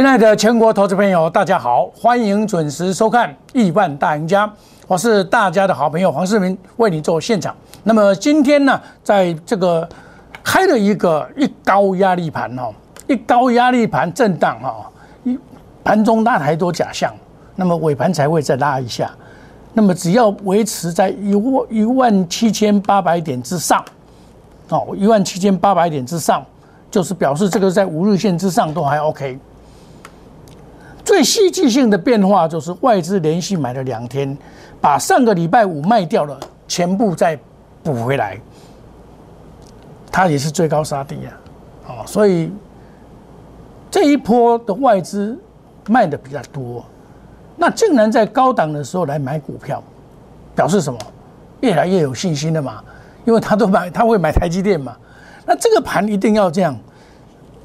亲爱的全国投资朋友，大家好，欢迎准时收看《亿万大赢家》，我是大家的好朋友黄世明，为你做现场。那么今天呢，在这个开了一个一高压力盘哈，一高压力盘震荡哈，一盘中拉太多假象，那么尾盘才会再拉一下。那么只要维持在一万一万七千八百点之上，哦，一万七千八百点之上，就是表示这个在五日线之上都还 OK。最戏剧性的变化就是外资连续买了两天，把上个礼拜五卖掉了全部再补回来，它也是最高杀低啊，哦，所以这一波的外资卖的比较多，那竟然在高档的时候来买股票，表示什么？越来越有信心了嘛，因为他都买，他会买台积电嘛，那这个盘一定要这样，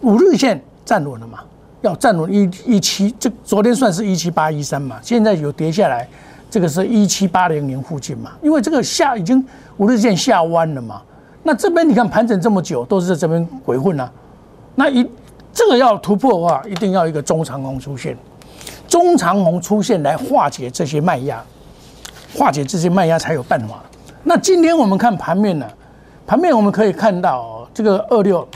五日线站稳了嘛。要站稳一一七，这昨天算是一七八一三嘛，现在有跌下来，这个是一七八零零附近嘛，因为这个下已经五日线下弯了嘛，那这边你看盘整这么久都是在这边鬼混啊，那一这个要突破的话，一定要一个中长红出现，中长红出现来化解这些卖压，化解这些卖压才有办法。那今天我们看盘面呢，盘面我们可以看到这个二六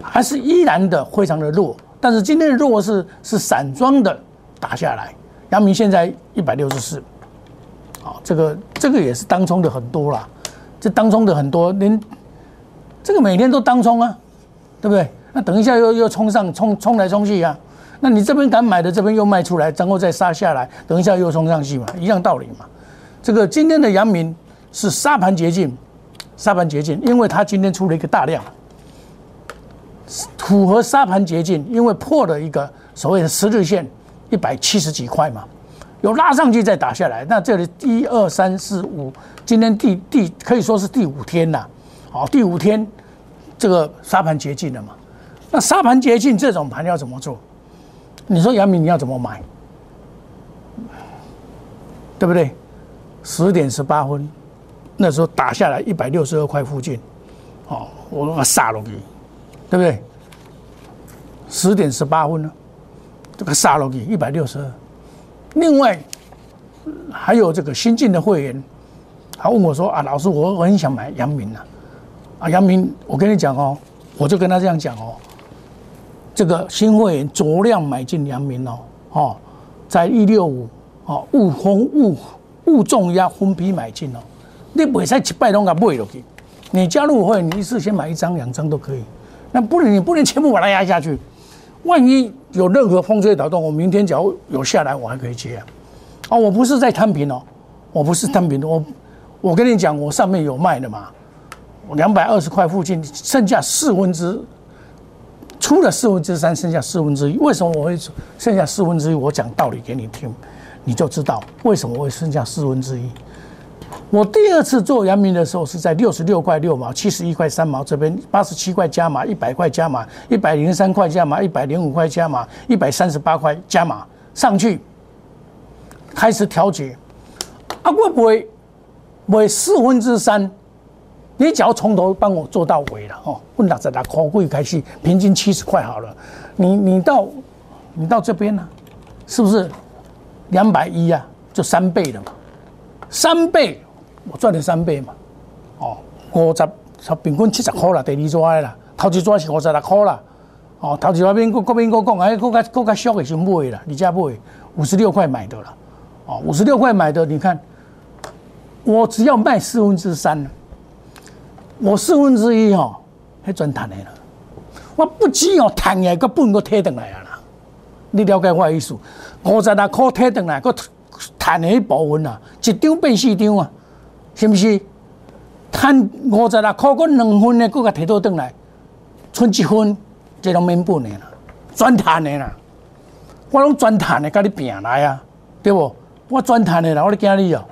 还是依然的非常的弱。但是今天的弱势是散装的打下来，阳明现在一百六十四，好，这个这个也是当冲的很多啦，这当冲的很多，连这个每天都当冲啊，对不对？那等一下又又冲上冲冲来冲去啊，那你这边敢买的这边又卖出来，然后再杀下来，等一下又冲上去嘛，一样道理嘛。这个今天的阳明是沙盘捷径，沙盘捷径，因为它今天出了一个大量。符合沙盘捷径，因为破了一个所谓的十日线一百七十几块嘛，有拉上去再打下来。那这里一二三四五，今天第第可以说是第五天了，好，第五天这个沙盘捷径了嘛。那沙盘捷径这种盘要怎么做？你说杨明你要怎么买？对不对？十点十八分，那时候打下来一百六十二块附近，哦，我杀了你。对不对？十点十八分呢，这个杀落去一百六十二。另外还有这个新进的会员，他问我说：“啊，老师，我我很想买阳明啊，啊，阳明，我跟你讲哦，我就跟他这样讲哦，这个新会员酌量买进阳明哦，哦，在一六五哦，勿空勿勿重压分批买进哦，你袂使一百拢甲买落去，你加入会，你一次先买一张两张都可以。”那不能，你不能全部把它压下去。万一有任何风吹草动，我明天只要有下来，我还可以接啊。哦，我不是在摊平哦，我不是摊平的。我我跟你讲，我上面有卖的嘛，两百二十块附近，剩下四分之，出了四分之三，剩下四分之一。为什么我会剩下四分之一？我讲道理给你听，你就知道为什么会剩下四分之一。我第二次做阳明的时候是在六十六块六毛、七十一块三毛这边，八十七块加码，一百块加码，一百零三块加码，一百零五块加码，一百三十八块加码上去，开始调节。啊，会不会买四分之三？你只要从头帮我做到尾了哦。问大家，拿口贵开始，平均七十块好了。你你到你到这边呢，是不是两百一啊？就三倍了嘛，三倍。我赚了三倍嘛，哦，五十，平均七十块啦，第二抓啦，头一抓是五十六块啦，哦，头一抓边个嗰边个讲，哎，更加更加俗的就买啦，你家买。五十六块买的了，哦，五十六块买的，你看，我只要卖四分之三，我四分之一哦，还赚赚的了，我不止哦，赚的个半个退回来啊啦，你了解我的意思？五十六块退回来，个赚的一部分啊，一张变四张啊。是不是？赚五十六块，我两分的，搁甲摕倒转来，剩一分，这拢免本的啦，赚赚的啦。我拢赚赚的，甲你拼来啊，对不？我赚赚的啦，我咧惊你哦，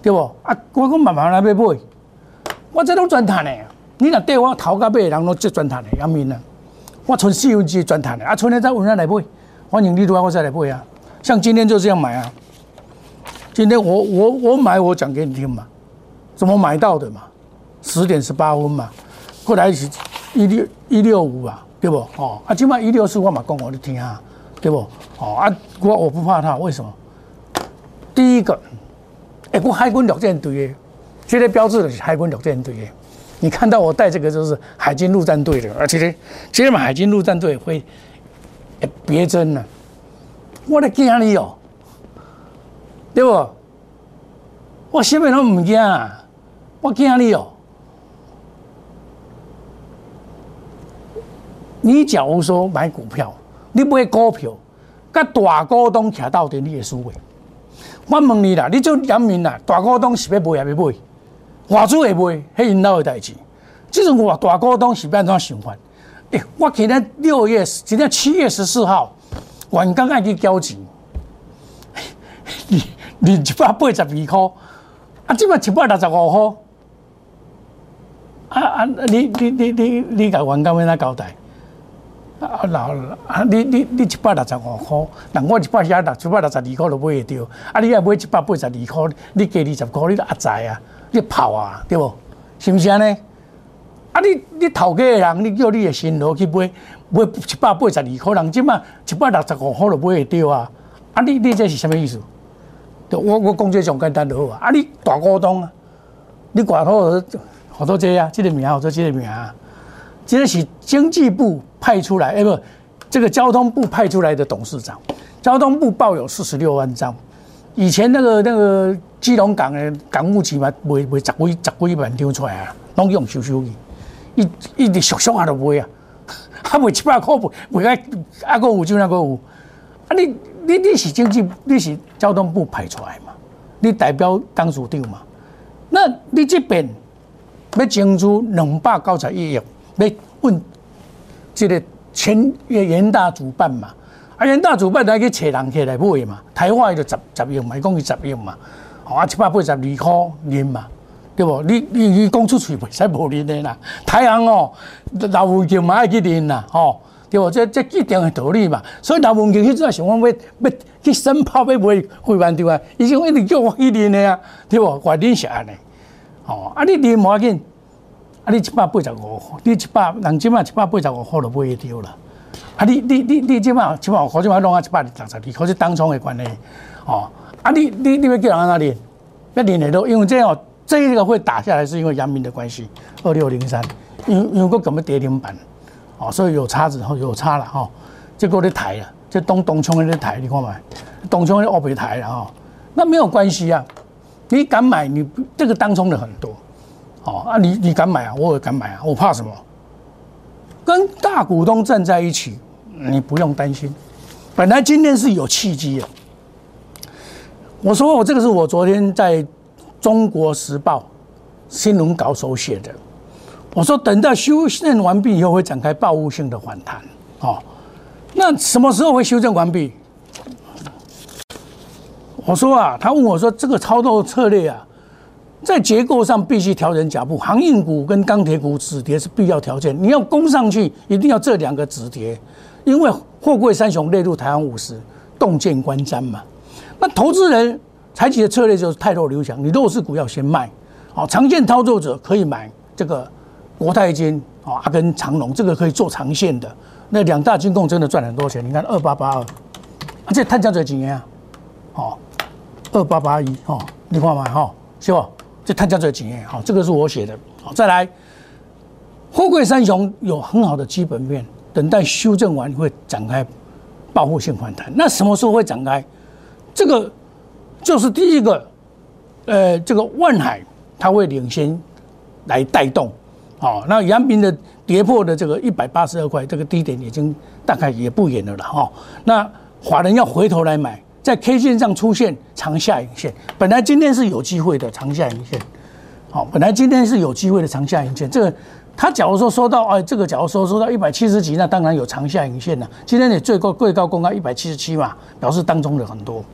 对不？啊，我讲慢慢来要买，我这拢赚赚的。你若对我头甲尾人拢即赚赚的，要命啊！我存四分之赚赚的，啊，剩的再稳下来买，欢迎你来我再来买啊。像今天就这样买啊，今天我我我买，我讲给你听嘛。怎么买到的嘛？十点十八分嘛，后来是一六一六五啊，对不？哦，啊，今晚一六四我嘛讲我你听啊，对不？哦啊，我我不怕他，为什么？第一个，哎，我海军陆战队的，这个标志的是海军陆战队的。你看到我带这个就是海军陆战队的，而且呢，这嘛海军陆战队会别针呢，我的惊你哦，对不？我什么都唔惊啊，我惊你哦。你假如说买股票，你买股票，甲大股东徛到底，你会输未？我问你啦，你做人民啦，大股东是要买还是买？外资会买，迄因老的代志。这种我大股东是要安怎想法？诶，我今天六月，今天七月十四号，晚刚爱去交钱，你你一百八十二块，啊，即摆一百六十五块，啊啊，你你你你你甲员工要哪交代？啊，老啊，你你你一百六十五块，那我一百遐六一百六十二块都买会到，啊，你要买一百八十二块，你加二十块，你都压在啊，你跑啊，对不？是不是安尼？啊，你你头家的人，你叫你的新罗去买买一百八十二块，人即嘛一百六十五块都买会到啊？啊，你你这是什么意思？我我讲这上简单就好啊！啊，你大股东啊，你挂头好多这啊，这个名好多这个名啊，这个是经济部。派出来，哎不，这个交通部派出来的董事长，交通部报有四十六万张，以前那个那个基隆港的港务局嘛，卖卖十几十几万张出来啊，拢用收收去，一一直俗俗啊都卖啊，还 卖七百块不，卖啊啊个有就那个有，啊你你你是经济你是交通部派出来嘛，你代表当主长嘛，那你这边要争取两百九十一亿，要问。这个前元大主办嘛，啊元大主办来去找人起来买嘛，台化就十十亿嘛，伊讲伊十亿嘛，啊七百八十二块银嘛，对不？你你你讲出去袂使无认的啦，太阳哦，老文强嘛爱去认啦，吼，对不？这这一定的道理嘛，所以老文强迄阵想讲要要去申报要买会员对啊，伊就一直叫我去认的啊，对不？我认是安尼，哦，啊你认无要紧。啊！你一百八十五，你一百人即摆一百八十五块就买会着啦。啊！你你你你即摆即摆块即摆弄啊一百六十二，可是当冲的关系哦。啊！你你你要叫人安怎练？要练的都因为这样，这一个会打下来是因为阳明的关系。二六零三，因因为个根本跌停板，哦，所以有差子后有差了哈。结果咧抬了，这东东冲咧抬，你看嘛，东冲咧二倍抬了哈。那没有关系啊，你敢买，你这个当冲的很多。哦啊，你你敢买啊？我也敢买啊！我怕什么？跟大股东站在一起，你不用担心。本来今天是有契机的。我说我这个是我昨天在中国时报新闻稿手写的。我说等到修正完毕以后会展开报复性的反弹。哦，那什么时候会修正完毕？我说啊，他问我说这个操作策略啊。在结构上必须调整脚步，航运股跟钢铁股止跌是必要条件。你要攻上去，一定要这两个止跌，因为货柜三雄列入台湾五十，洞见观瞻嘛。那投资人采取的策略就是太弱留强，你弱势股要先卖。好，长线操作者可以买这个国泰金啊，跟长隆，这个可以做长线的。那两大金控真的赚很多钱，你看二八八二，这探价在几年啊？好，二八八一哦，你看嘛哈，是不？就探家这经验，哈，这个是我写的，好，再来，富贵三雄有很好的基本面，等待修正完会展开报复性反弹。那什么时候会展开？这个就是第一个，呃，这个万海它会领先来带动，好，那阳明的跌破的这个一百八十二块这个低点已经大概也不远了了哈，那华人要回头来买。在 K 线上出现长下影线，本来今天是有机会的长下影线，好，本来今天是有机会的长下影线。这个，他假如说收到，哎，这个假如说收到一百七十几，那当然有长下影线了。今天你最高最高公告一百七十七嘛，表示当中的很多，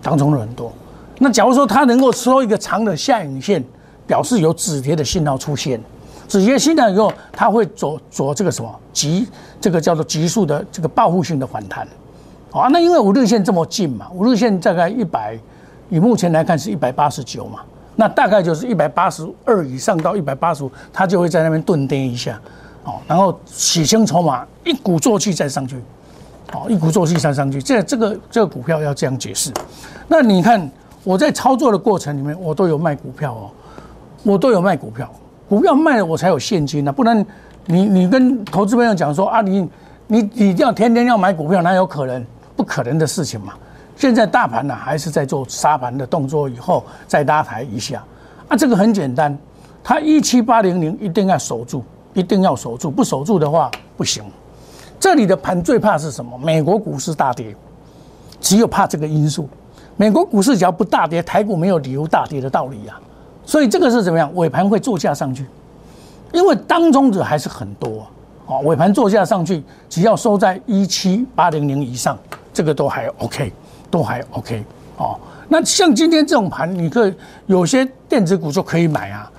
当中的很多。那假如说它能够收一个长的下影线，表示有止跌的信号出现，止跌信号以后，它会走走这个什么急，这个叫做急速的这个报复性的反弹。啊，那因为五日线这么近嘛，五日线大概一百，以目前来看是一百八十九嘛，那大概就是一百八十二以上到一百八十五，它就会在那边顿跌一下，哦，然后洗清筹码，一鼓作气再上去，哦，一鼓作气再上去，这这个这个股票要这样解释。那你看我在操作的过程里面，我都有卖股票哦，我都有卖股票，股票卖了我才有现金啊，不然你你跟投资朋友讲说啊，你你你要天天要买股票，哪有可能？不可能的事情嘛。现在大盘呢还是在做杀盘的动作，以后再拉抬一下啊，这个很简单，它一七八零零一定要守住，一定要守住，不守住的话不行。这里的盘最怕是什么？美国股市大跌，只有怕这个因素。美国股市只要不大跌，台股没有理由大跌的道理呀。所以这个是怎么样？尾盘会做价上去，因为当中者还是很多啊。尾盘做价上去，只要收在一七八零零以上，这个都还 OK，都还 OK 哦。那像今天这种盘，你可以有些电子股就可以买啊。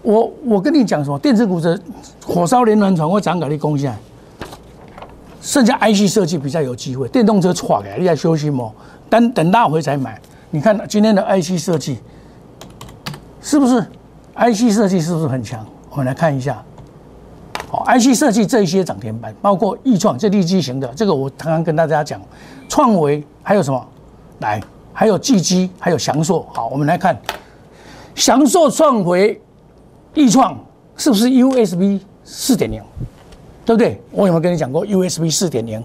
我我跟你讲什么？电子股的火烧连环船会涨给你贡献。剩下 IC 设计比较有机会，电动车错了，你在休息吗？等等大回才买。你看今天的 IC 设计是不是？IC 设计是不是很强？我们来看一下。好，IC 设计这一些涨停板，包括易创这立基型的，这个我刚刚跟大家讲，创维还有什么？来，还有技基，还有翔硕。好，我们来看翔硕、创维、易创是不是 USB 四点零？对不对？我有没有跟你讲过 USB 四点零？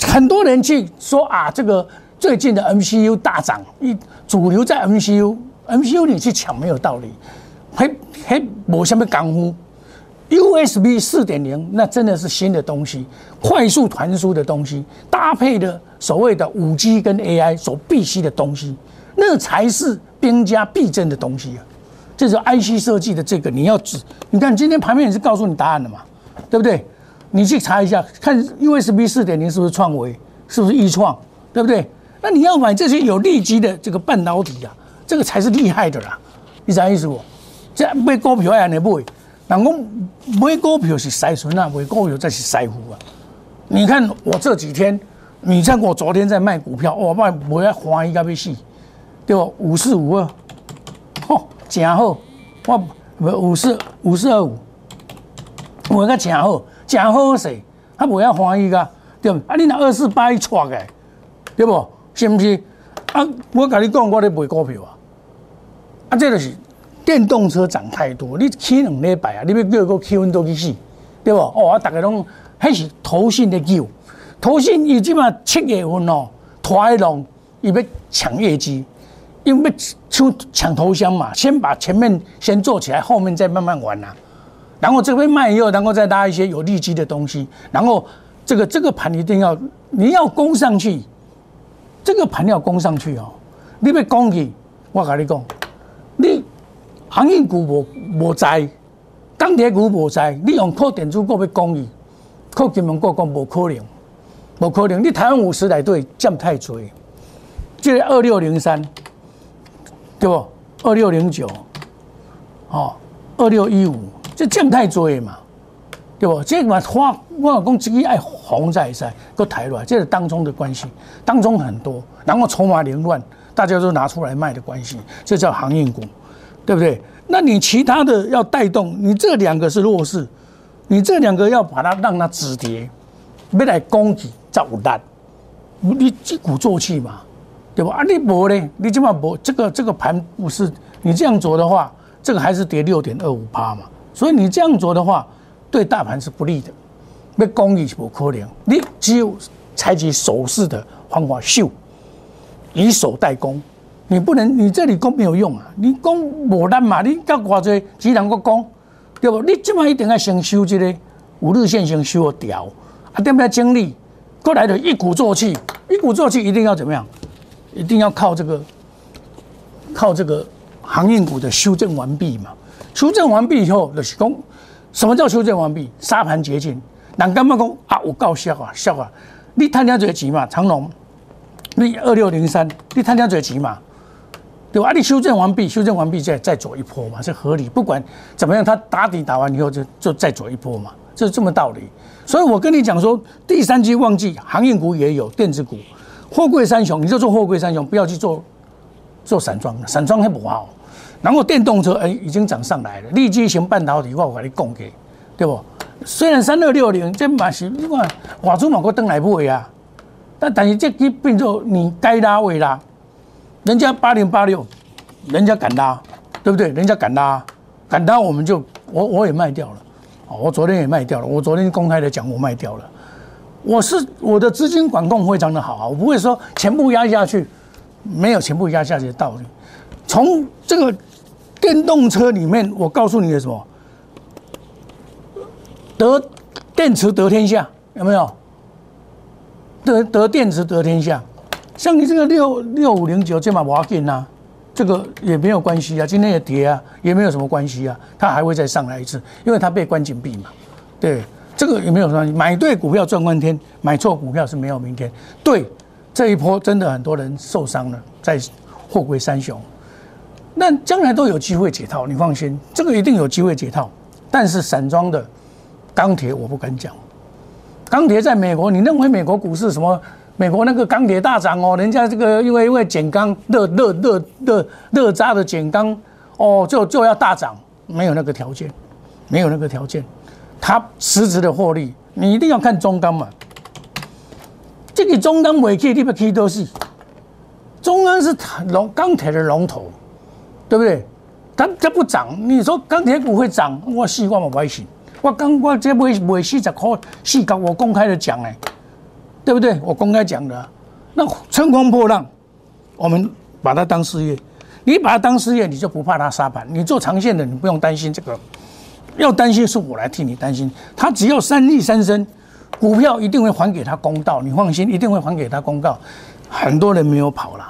很多人去说啊，这个最近的 MCU 大涨，一主流在 MCU，MCU 你去抢没有道理，还还没什么干乎。USB 四点零那真的是新的东西，快速传输的东西，搭配的所谓的五 G 跟 AI 所必须的东西，那才是兵家必争的东西啊！这是 IC 设计的这个，你要指，你看今天盘面也是告诉你答案了嘛？对不对？你去查一下，看 USB 四点零是不是创维，是不是易创，对不对？那你要买这些有利基的这个半导体啊，这个才是厉害的啦。你啥意思不？这买股票还能买？人讲买股票是筛选啊，买股票才是筛富啊。你看我这几天，你像我昨天在卖股票，我卖我要欢喜到要死，对不？五四五二，吼，真好，我五四五四二五。我个真好，真好势，他不要欢喜噶，对不？啊，你那二四八一错个，对不？是不是？啊，我跟你讲，我咧卖股票啊，啊，这就是电动车涨太多，你起两礼拜啊，你要叫个气温都去死，对不？哦，啊，大家拢还是投信的救，投信伊即嘛七月份哦，拖龙伊要抢业绩，因为抢抢头香嘛，先把前面先做起来，后面再慢慢玩呐。然后这边卖以后，然后再拉一些有利基的东西，然后这个这个盘一定要你要攻上去，这个盘要攻上去哦，你要攻去，我跟你讲，航运股无无在，钢铁股无在，你用靠电子股要攻去，靠金融股讲无可能，无可能，你台湾五十来对降太多，这个二六零三，对不？二六零九，哦，二六一五。这降太多嘛，对不？这嘛花，我讲自己爱红在在，搁抬出来，这是当中的关系，当中很多，然后筹码凌乱，大家都拿出来卖的关系，这叫行业股，对不对？那你其他的要带动，你这两个是弱势，你这两个要把它让它止跌，要来攻击造难，你一鼓作气嘛，对吧？啊，你无呢？你起码无这个这个盘不是你这样做的话，这个还是跌六点二五趴嘛。所以你这样做的话，对大盘是不利的。要攻是不可能，你只有采取守势的方法秀，以守代攻。你不能，你这里攻没有用啊！你攻无难嘛，你到偌济只能够攻，对不？你即摆一定要先修这个五日线，先收掉，啊，点不精力过来的一鼓作气，一鼓作气一定要怎么样？一定要靠这个，靠这个航运股的修正完毕嘛。修正完毕以后，就是讲，什么叫修正完毕？沙盘接近，人干嘛讲啊？我告笑啊，笑啊！你贪点嘴钱嘛？长隆，你二六零三，你贪点嘴钱嘛？对吧？你修正完毕，修正完毕再再走一波嘛，是合理。不管怎么样，他打底打完以后就就再走一波嘛，就是这么道理。所以我跟你讲说，第三季旺季，航运股也有，电子股，货柜三雄，你就做货柜三雄，不要去做做散装，散装还不好。然后电动车哎已经涨上来了，立基型半导体我我给你供给，对不？虽然三二六零这嘛是你看外资嘛个登来买啊，但但是这去变做你该拉位拉，人家八零八六，人家敢拉，对不对？人家敢拉，敢拉我们就我我也卖掉了，哦，我昨天也卖掉了，我昨天公开的讲我卖掉了，我是我的资金管控非常的好啊，我不会说全部压下去，没有全部压下去的道理。从这个电动车里面，我告诉你的什么？得电池得天下，有没有？得得电池得天下，像你这个六六五零九这把瓦紧呐，这个也没有关系啊，今天也跌啊，也没有什么关系啊，它还会再上来一次，因为它被关紧闭嘛。对，这个也没有关系，买对股票赚翻天，买错股票是没有明天。对，这一波真的很多人受伤了，在货柜三雄，那将来都有机会解套，你放心，这个一定有机会解套，但是散装的。钢铁我不敢讲，钢铁在美国，你认为美国股市什么？美国那个钢铁大涨哦，人家这个因为因为减钢热热热热热渣的减钢哦，就就要大涨，没有那个条件，没有那个条件，它实质的获利，你一定要看中钢嘛。这个中钢尾气你不去都是，中钢是龙钢铁的龙头，对不对？它它不涨，你说钢铁股会涨，我希望我不信。我刚我这买买四十块四角，我公开的讲哎，对不对？我公开讲的。那乘风破浪，我们把它当事业，你把它当事业，你就不怕它杀盘。你做长线的，你不用担心这个，要担心是我来替你担心。他只要三利三升，股票一定会还给他公道，你放心，一定会还给他公道。很多人没有跑了，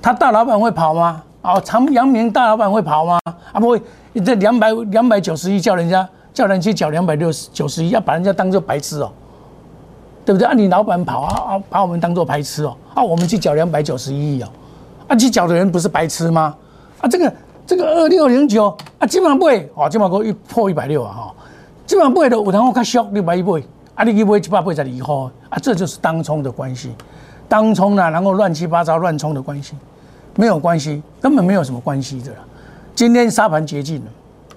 他大老板会跑吗？啊，长阳明大老板会跑吗？啊，不会，这两百两百九十亿叫人家。叫人去缴两百六十九十一，要把人家当做白痴哦，对不对？啊，你老板跑啊啊，把我们当做白痴哦，啊，我们去缴两百九十一亿哦，啊，去缴的人不是白痴吗？啊，这个这个二六零九啊，基本上不会哦，基本上一破一百六啊哈，基本上不会的，有然后看小六百一倍，啊，你一倍七八倍在离后啊，这就是当冲的关系，当冲呢，然后乱七八糟乱冲的关系，没有关系，根本没有什么关系的，今天沙盘接近了。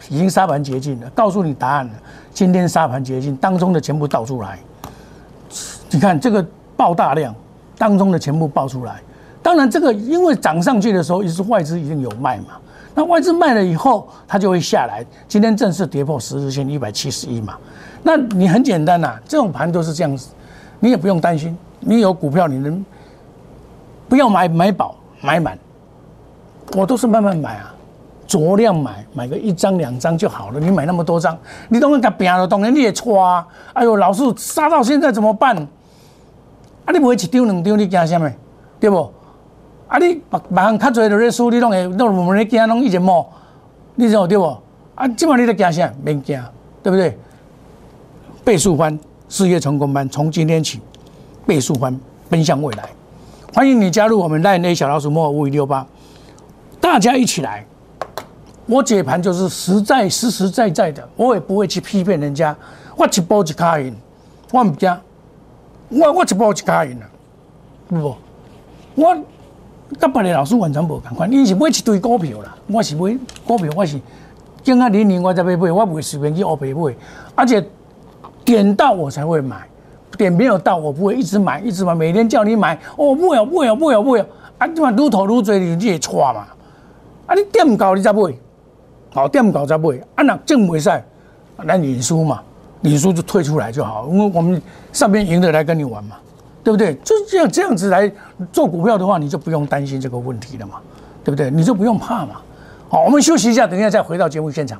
已经沙盘捷径了，告诉你答案了。今天沙盘捷径当中的全部倒出来，你看这个爆大量，当中的全部爆出来。当然，这个因为涨上去的时候，也是外资已经有卖嘛。那外资卖了以后，它就会下来。今天正式跌破十日线一百七十一嘛。那你很简单呐，这种盘都是这样子，你也不用担心。你有股票，你能不要买买饱买满，我都是慢慢买啊。酌量买，买个一张两张就好了。你买那么多张，你都能给拼了，当然你也错啊！哎呦，老是杀到现在怎么办？啊，你不会一丢两丢，你惊什么？对不？啊，你别别行较侪的咧输，你拢会拢无咧惊，拢一直摸，你知道对不？啊，今晚你在惊啥？免惊，对不对？倍数翻事业成功班，从今天起倍数翻，奔向未来。欢迎你加入我们赖内小老鼠莫五五六八，大家一起来。我解盘就是实在实实在在的，我也不会去批骗人家。我一步一卡赢，我唔惊。我我一步一卡赢啊，不？我甲别个老师完全无同款。伊是买一堆股票啦，我是买股票，我是今啊年年我才买买，我不会随便去乌白买。而且点到我才会买，点没有到我不会一直买一直买，每天叫你买，哦不要不要不要不要，啊你嘛愈投愈多，你就会错嘛。啊你点唔够你才买。好，店搞才买，啊那正袂使，咱认输嘛，李叔就退出来就好，因为我们上边赢的来跟你玩嘛，对不对？就这样这样子来做股票的话，你就不用担心这个问题了嘛，对不对？你就不用怕嘛。好，我们休息一下，等一下再回到节目现场。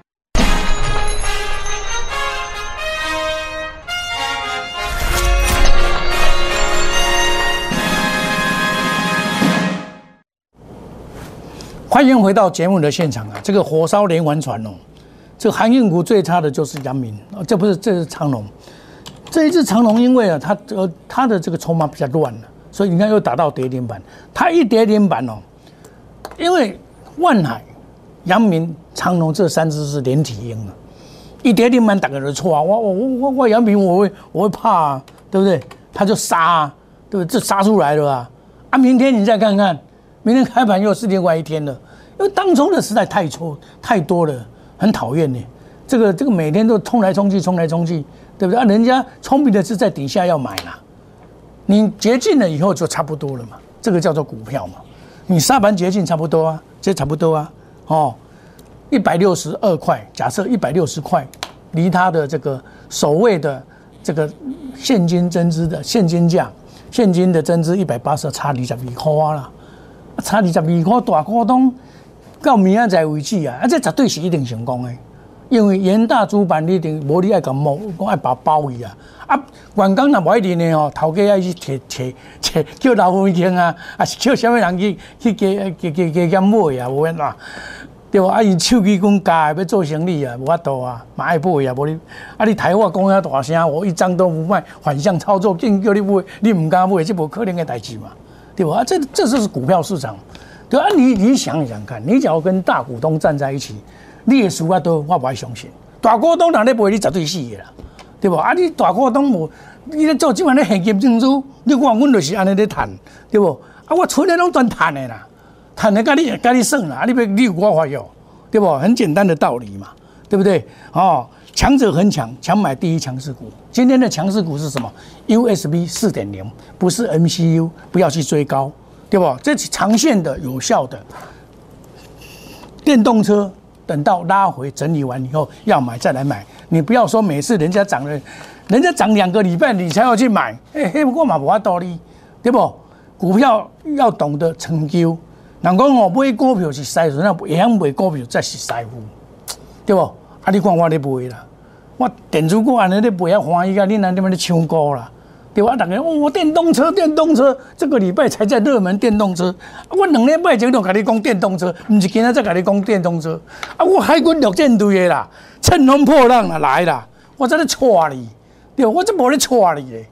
欢迎回到节目的现场啊！这个火烧连环船哦，这个航运股最差的就是阳明啊，这不是这是长隆。这一只长隆因为啊，它呃它的这个筹码比较乱了，所以你看又打到跌停板。它一跌停板哦，因为万海、阳明、长隆这三只是连体婴啊，一跌停板打个人错啊！我我我我我阳明我会我会怕啊，对不对？他就杀，对不对？这杀出来了啊！啊，明天你再看看。明天开盘又是另外一天了，因为当中的实在太错太多了，很讨厌呢。这个这个每天都冲来冲去，冲来冲去，对不对？啊，人家聪明的是在底下要买啦，你捷径了以后就差不多了嘛。这个叫做股票嘛。你沙盘捷径差不多啊，这差不多啊。哦，一百六十二块，假设一百六十块，离它的这个所谓的这个现金增资的现金价，现金的增资一百八十差二十二块啦。差二十二块大股东到明仔载为止啊！啊，这绝对是一定成功的，因为元大主板你一定无你爱咁摸，我爱把包伊啊！啊，员工若无一定的哦，头家爱去摕摕摕叫老虎听啊，啊是叫什么人去去加加加加减买啊？无安怎对无？啊，伊手机讲加要做生意啊，无法度啊，嘛爱买啊，无你啊，你台话讲遐大声，我一张都不卖，反向操作，竟叫你买，你唔敢买，这无可能的代志嘛。对吧？这这就是股票市场，对啊。你你想一想看，你只要跟大股东站在一起，你的输啊都我不爱相信。大股东哪里不会你绝对死的啦？对吧？啊，你大股东无，你咧做即款咧现金证书，你讲阮就是安尼咧谈，对不？啊，我存的拢专谈的啦，谈的甲你甲你算啦，啊，你别你有我发有，对不？很简单的道理嘛，对不对？哦。强者很强，强买第一强势股。今天的强势股是什么？USB 四点零，不是 MCU，不要去追高，对不？这是长线的、有效的。电动车等到拉回整理完以后要买再来买，你不要说每次人家涨了，人家涨两个礼拜你才要去买，哎，嘿，不过嘛无法道理，对不？股票要懂得成就。人讲我买股票是师傅，那会晓买股票才是师傅，对不？啊！你看我咧卖啦，我电子股安尼咧卖啊欢喜啊！你那地方咧抢高啦，对吧？大家哦，电动车，电动车，这个礼拜才在热门电动车。我两礼拜前就甲你讲电动车，毋是今仔才甲你讲电动车。啊，我海军陆战队的啦，乘风破浪啦来啦，我在咧带你，对，我这无咧带你咧，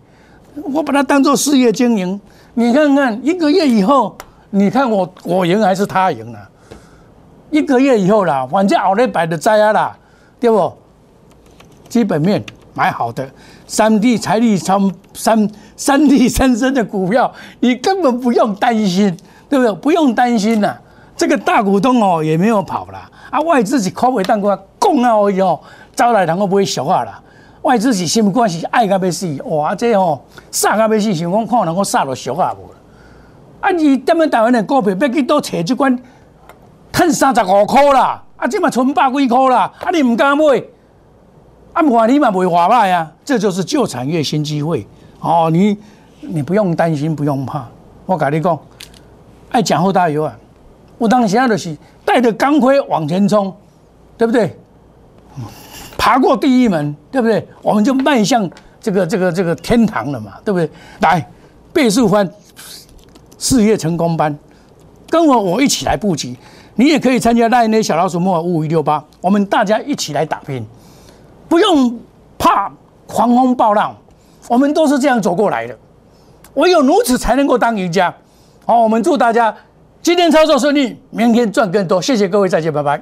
我把它当做事业经营。你看看一个月以后，你看我我赢还是他赢啊？一个月以后啦，反正后日摆的灾啊啦。对不？基本面买好的，三 D 财力超三三 D 三升的股票，你根本不用担心，对不对？不用担心呐。这个大股东哦也没有跑了啊，外资是口尾蛋糕讲啊而已哦，招来人我不会俗啊啦。外资是什么关系？爱甲要死哇！这哦杀甲要死，想讲看能够杀落俗啊无？啊，你踮咧台湾的股票要去倒找这款，赚三十五块啦。啊，这嘛存百几块啦！啊，你唔敢买，啊，换你嘛袂划歹啊！这就是旧产业新机会哦，你你不用担心，不用怕。我跟你讲，爱讲后大油啊！我当时啊就是带着钢盔往前冲，对不对？爬过第一门，对不对？我们就迈向这个这个这个天堂了嘛，对不对？来，倍数翻事业成功班，跟我我一起来布局。你也可以参加那那小老鼠莫五五一六八，我们大家一起来打拼，不用怕狂风暴浪，我们都是这样走过来的，唯有如此才能够当赢家。好，我们祝大家今天操作顺利，明天赚更多。谢谢各位，再见，拜拜。